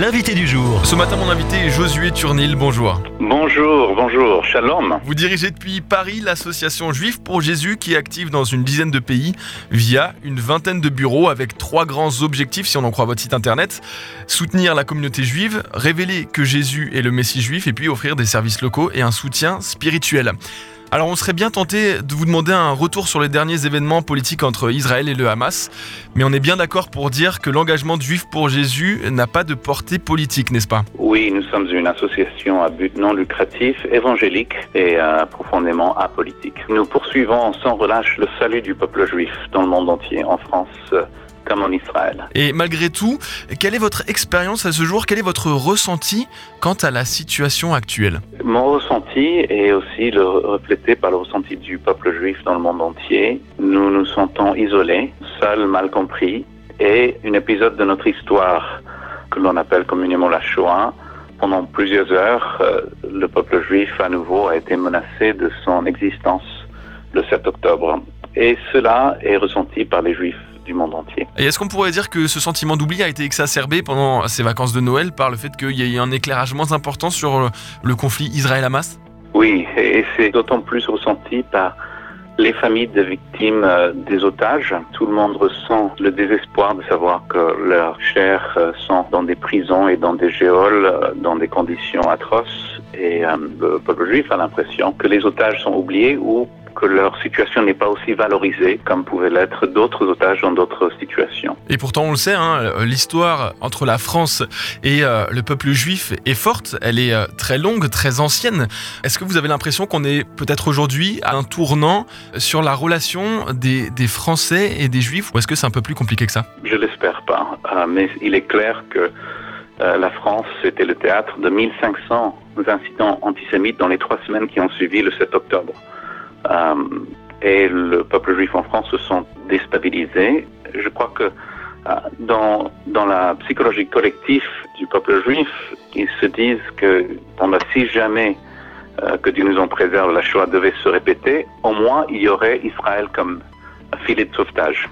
L'invité du jour. Ce matin, mon invité est Josué Turnil. Bonjour. Bonjour, bonjour, shalom. Vous dirigez depuis Paris l'association Juifs pour Jésus qui est active dans une dizaine de pays via une vingtaine de bureaux avec trois grands objectifs, si on en croit votre site internet. Soutenir la communauté juive, révéler que Jésus est le Messie juif et puis offrir des services locaux et un soutien spirituel. Alors on serait bien tenté de vous demander un retour sur les derniers événements politiques entre Israël et le Hamas, mais on est bien d'accord pour dire que l'engagement de Juifs pour Jésus n'a pas de portée politique, n'est-ce pas? Oui, nous sommes une association à but non lucratif, évangélique et euh, profondément apolitique. Nous poursuivons sans relâche le salut du peuple juif dans le monde entier, en France comme en Israël. Et malgré tout, quelle est votre expérience à ce jour? Quel est votre ressenti quant à la situation actuelle? Mon ressenti est aussi le, reflété par le ressenti du peuple juif dans le monde entier. Nous nous sentons isolés, seuls, mal compris, et un épisode de notre histoire que l'on appelle communément la Shoah. Pendant plusieurs heures, euh, le peuple juif à nouveau a été menacé de son existence le 7 octobre. Et cela est ressenti par les juifs du monde entier. Et est-ce qu'on pourrait dire que ce sentiment d'oubli a été exacerbé pendant ces vacances de Noël par le fait qu'il y ait un éclairage moins important sur le conflit Israël-Hamas? Oui, et c'est d'autant plus ressenti par les familles des victimes euh, des otages. Tout le monde ressent le désespoir de savoir que leurs chers euh, sont dans des prisons et dans des géoles, euh, dans des conditions atroces. Et le peuple juif a l'impression que les otages sont oubliés ou que leur situation n'est pas aussi valorisée comme pouvaient l'être d'autres otages dans d'autres situations. Et pourtant, on le sait, hein, l'histoire entre la France et euh, le peuple juif est forte, elle est euh, très longue, très ancienne. Est-ce que vous avez l'impression qu'on est peut-être aujourd'hui à un tournant sur la relation des, des Français et des Juifs, ou est-ce que c'est un peu plus compliqué que ça? Je l'espère pas, euh, mais il est clair que la France était le théâtre de 1500 incidents antisémites dans les trois semaines qui ont suivi le 7 octobre. Et le peuple juif en France se sent déstabilisé. Je crois que euh, dans, dans la psychologie collective du peuple juif, ils se disent que si jamais euh, que Dieu nous en préserve, la Shoah devait se répéter, au moins il y aurait Israël comme filet de sauvetage.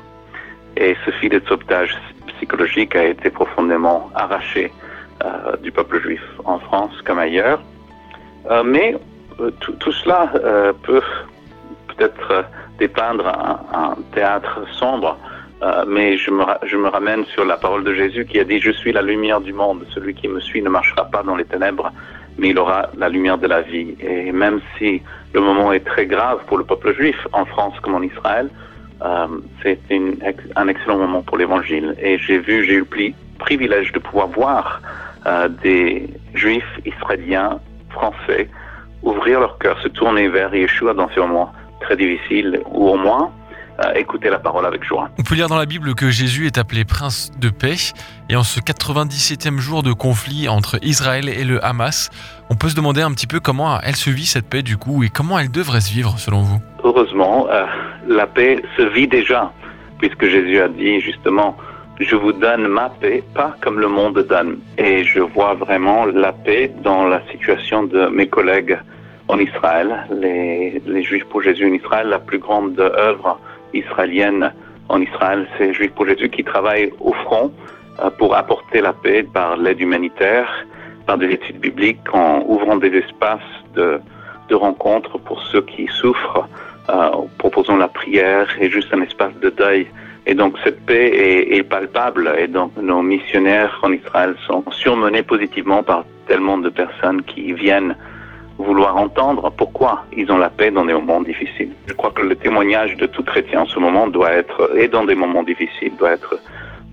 Et ce filet de sauvetage psychologique a été profondément arraché euh, du peuple juif en France comme ailleurs. Mais tout, tout, cela peut peut-être euh, dépeindre un, théâtre sombre, euh, mais je me, ramène sur la parole de Jésus qui a dit, je suis la lumière du monde, celui qui me suit ne marchera pas dans les ténèbres, mais il aura la lumière de la vie. Et même si le moment est très grave pour le peuple juif, en France comme en Israël, euh, c'est un excellent moment pour l'évangile. Et j'ai vu, j'ai eu le privilège de pouvoir voir des juifs israéliens, français, ouvrir leur cœur, se tourner vers Yeshua dans ce moment très difficile, ou au moins euh, écouter la parole avec joie. On peut lire dans la Bible que Jésus est appelé prince de paix, et en ce 97e jour de conflit entre Israël et le Hamas, on peut se demander un petit peu comment elle se vit cette paix du coup, et comment elle devrait se vivre selon vous? Heureusement, euh, la paix se vit déjà, puisque Jésus a dit justement, je vous donne ma paix, pas comme le monde donne. Et je vois vraiment la paix dans la situation de mes collègues en Israël. Les, les Juifs pour Jésus en Israël, la plus grande œuvre israélienne en Israël, c'est Juifs pour Jésus qui travaillent au front euh, pour apporter la paix par l'aide humanitaire, par des études bibliques, en ouvrant des espaces de, de rencontres pour ceux qui souffrent, euh, proposant la prière et juste un espace de deuil. Et donc cette paix est, est, palpable et donc nos missionnaires en Israël sont surmenés positivement par tellement de personnes qui viennent vouloir entendre pourquoi ils ont la paix dans des moments difficiles. Je crois que le témoignage de tout chrétien en ce moment doit être, et dans des moments difficiles, doit être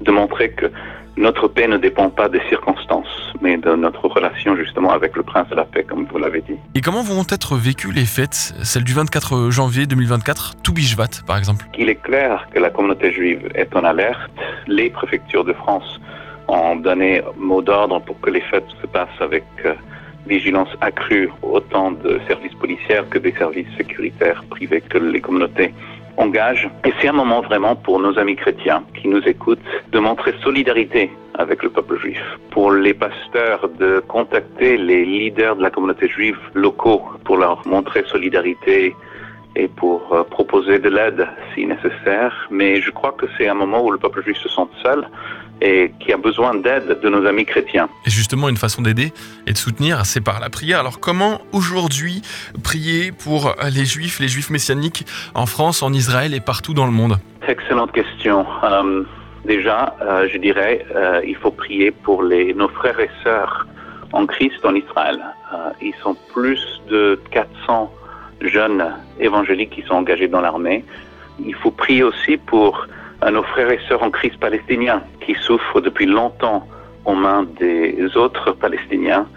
de montrer que notre paix ne dépend pas des circonstances, mais de notre relation justement avec le prince de la paix, comme vous l'avez dit. Et comment vont être vécues les fêtes, celle du 24 janvier 2024, Toubishvat par exemple? Il est clair que la communauté juive est en alerte. Les préfectures de France ont donné mot d'ordre pour que les fêtes se passent avec euh, vigilance accrue autant de services policiers que des services sécuritaires privés que les communautés engagent. Et c'est un moment vraiment pour nos amis chrétiens qui nous écoutent de montrer solidarité avec le peuple juif. Pour les pasteurs de contacter les leaders de la communauté juive locaux pour leur montrer solidarité et pour euh, proposer de l'aide si nécessaire. Mais je crois que c'est un moment où le peuple juif se sent seul et qui a besoin d'aide de nos amis chrétiens. Et justement, une façon d'aider et de soutenir, c'est par la prière. Alors comment aujourd'hui prier pour les juifs, les juifs messianiques en France, en Israël et partout dans le monde? Excellente question. Euh, déjà, euh, je dirais, il faut prier pour les, nos frères et sœurs en Christ en Israël. Ils sont plus de 400 jeunes évangéliques qui sont engagés dans l'armée. Il faut prier aussi pour nos frères et sœurs en Christ palestiniens qui souffrent depuis longtemps aux mains des autres Palestiniens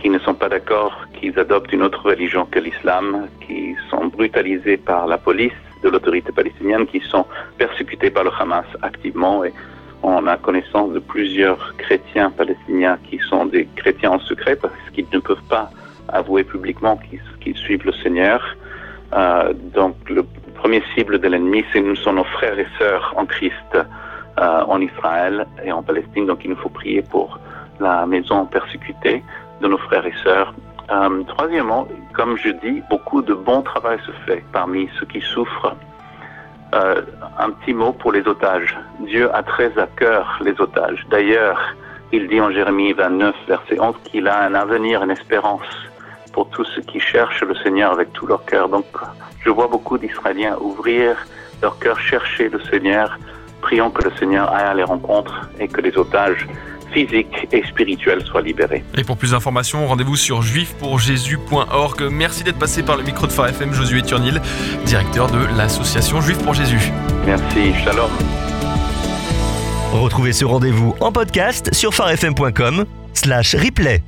qui ne sont pas d'accord qu'ils adoptent une autre religion que l'islam, qui sont brutalisés par la police de l'autorité palestinienne, qui sont persécutés par le Hamas activement. Et on a connaissance de plusieurs chrétiens palestiniens qui sont des chrétiens en secret parce qu'ils ne peuvent pas avouer publiquement qu'ils suivent le Seigneur. Euh, donc le premier cible de l'ennemi, c'est nous nos frères et sœurs en Christ euh, en Israël et en Palestine. Donc il nous faut prier pour la maison persécutée de nos frères et sœurs. Euh, troisièmement, comme je dis, beaucoup de bon travail se fait parmi ceux qui souffrent. Un petit mot pour les otages. Dieu a très à cœur les otages. D'ailleurs, il dit en Jérémie 29, verset 11, qu'il a un avenir, une espérance pour tous ceux qui cherchent le Seigneur avec tout leur cœur. Donc, je vois beaucoup d'Israéliens ouvrir leur cœur, chercher le Seigneur. Prions que le Seigneur aille à les rencontres et que les otages physiques et spirituels soient libérés. Et pour plus d'informations, rendez-vous sur juifpourjésus.org. Merci d'être passé par le micro de Phare FM, Josué Turnil, directeur de l'association Juif pour Jésus. Merci, shalom. Retrouvez ce rendez-vous en podcast sur farfm.com slash replay.